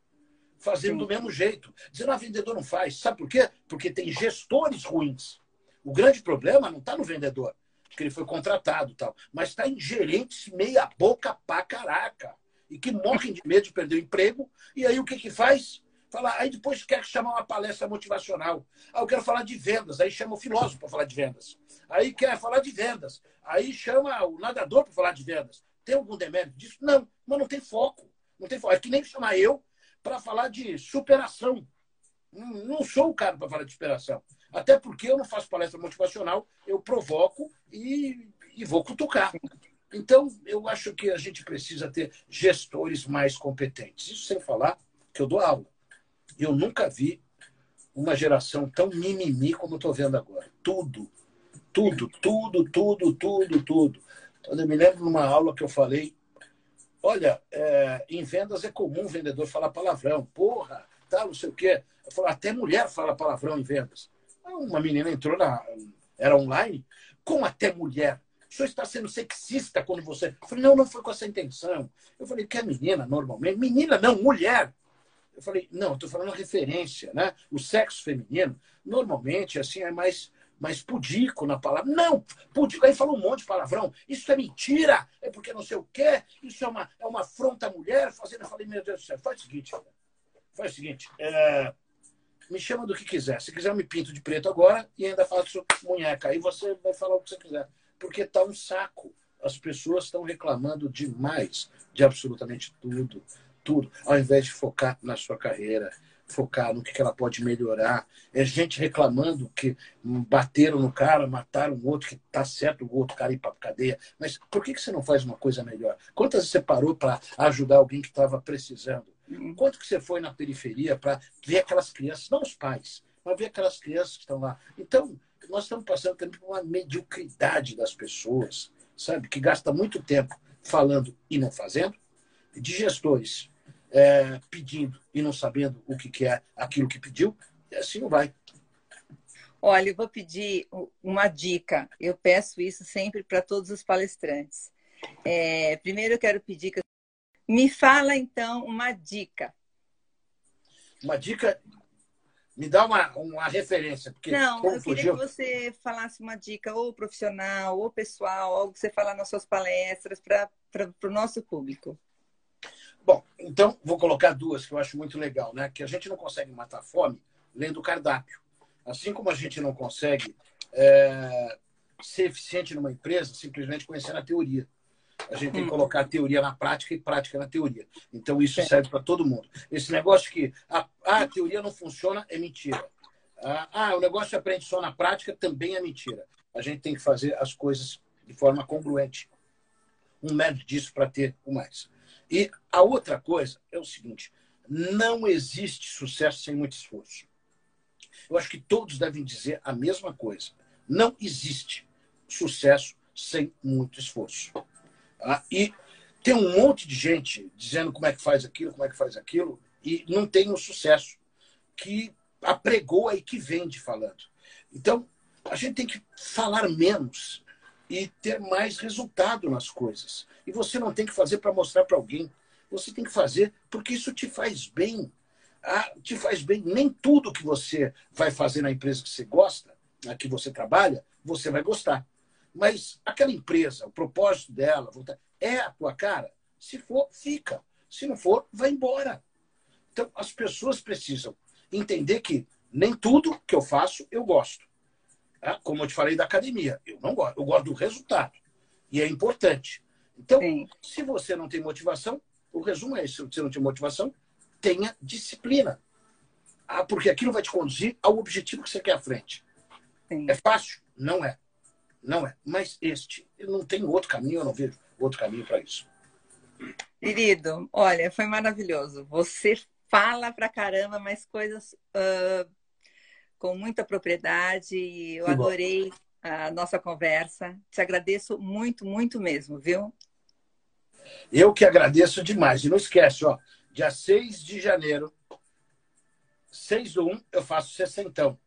Fazendo Sim. do mesmo jeito. Dizendo, a ah, vendedor não faz. Sabe por quê? Porque tem gestores ruins. O grande problema não está no vendedor porque ele foi contratado tal. Mas está em gerentes meia boca pra caraca. E que morrem de medo de perder o emprego. E aí o que que faz? Fala, aí depois quer chamar uma palestra motivacional. Ah, eu quero falar de vendas. Aí chama o filósofo para falar de vendas. Aí quer falar de vendas. Aí chama o nadador para falar de vendas. Tem algum demérito disso? Não, mas não tem foco. Não tem foco. É que nem chamar eu para falar de superação. Não sou o cara para falar de superação. Até porque eu não faço palestra motivacional, eu provoco e, e vou cutucar. Então, eu acho que a gente precisa ter gestores mais competentes. Isso sem falar que eu dou aula. Eu nunca vi uma geração tão mimimi como estou vendo agora. Tudo, tudo, tudo, tudo, tudo, tudo. Eu me lembro numa aula que eu falei: olha, é, em vendas é comum o vendedor falar palavrão, porra, tá, não sei o quê. Eu falo, até mulher fala palavrão em vendas. Uma menina entrou na. Era online, com até mulher. O senhor está sendo sexista quando você. Eu falei, não, não foi com essa intenção. Eu falei, que é menina, normalmente. Menina, não, mulher. Eu falei, não, estou falando referência, né? O sexo feminino, normalmente, assim, é mais, mais pudico na palavra. Não, pudico, aí fala um monte de palavrão. Isso é mentira, é porque não sei o quê, isso é uma, é uma afronta à mulher. Fazendo, eu falei, meu Deus do céu, faz o seguinte, faz o seguinte, é, me chama do que quiser. Se quiser, me pinto de preto agora e ainda faço munheca. Aí você vai falar o que você quiser. Porque tá um saco. As pessoas estão reclamando demais de absolutamente tudo. Tudo. Ao invés de focar na sua carreira, focar no que ela pode melhorar. É gente reclamando que bateram no cara, mataram o outro, que tá certo o outro cara ir para cadeia. Mas por que, que você não faz uma coisa melhor? Quantas você parou para ajudar alguém que estava precisando? Uhum. Quanto que você foi na periferia para ver aquelas crianças, não os pais, mas ver aquelas crianças que estão lá. Então, nós estamos passando também por uma mediocridade das pessoas, sabe? Que gasta muito tempo falando e não fazendo, de gestores é, pedindo e não sabendo o que, que é aquilo que pediu, e assim não vai.
Olha, eu vou pedir uma dica. Eu peço isso sempre para todos os palestrantes. É, primeiro, eu quero pedir que me fala então uma dica.
Uma dica. Me dá uma, uma referência. Porque
Não, eu queria que você falasse uma dica, ou profissional, ou pessoal, algo que você falar nas suas palestras para o nosso público.
Bom, então vou colocar duas que eu acho muito legal, né? Que a gente não consegue matar fome lendo o cardápio. Assim como a gente não consegue é, ser eficiente numa empresa simplesmente conhecendo a teoria. A gente tem que hum. colocar a teoria na prática e prática na teoria. Então, isso serve para todo mundo. Esse negócio que a, ah, a teoria não funciona é mentira. Ah, ah, o negócio aprende só na prática também é mentira. A gente tem que fazer as coisas de forma congruente. Um método disso para ter o mais. E a outra coisa é o seguinte: não existe sucesso sem muito esforço. Eu acho que todos devem dizer a mesma coisa. Não existe sucesso sem muito esforço. Tá? E tem um monte de gente dizendo como é que faz aquilo, como é que faz aquilo, e não tem o sucesso que apregoa e que vende falando. Então, a gente tem que falar menos e ter mais resultado nas coisas. E você não tem que fazer para mostrar para alguém. Você tem que fazer porque isso te faz bem. Ah, te faz bem. Nem tudo que você vai fazer na empresa que você gosta, na que você trabalha, você vai gostar. Mas aquela empresa, o propósito dela, é a tua cara? Se for, fica. Se não for, vai embora. Então, as pessoas precisam entender que nem tudo que eu faço eu gosto. É, como eu te falei da academia, eu não gosto. Eu gosto do resultado. E é importante. Então, Sim. se você não tem motivação, o resumo é esse: se você não tem motivação, tenha disciplina. Ah, porque aquilo vai te conduzir ao objetivo que você quer à frente. Sim. É fácil? Não é. Não é. Mas este, não tem outro caminho, eu não vejo outro caminho para isso.
Querido, olha, foi maravilhoso. Você fala pra caramba, mas coisas uh, com muita propriedade. Eu que adorei bom. a nossa conversa. Te agradeço muito, muito mesmo, viu?
Eu que agradeço demais. E não esquece, ó, dia 6 de janeiro, 6 do 1, eu faço sessentão.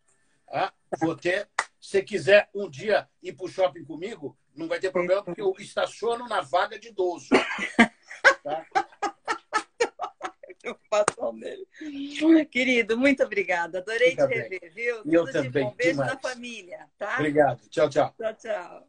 Tá? Vou ter, se quiser um dia ir para o shopping comigo, não vai ter problema, porque eu estaciono na vaga de idoso. Tá?
preocupação dele. Querido, muito obrigada. Adorei Fica te rever, bem. viu?
Tudo eu de também.
bom. Beijo na família, tá?
Obrigado. Tchau, tchau.
Tchau, tchau.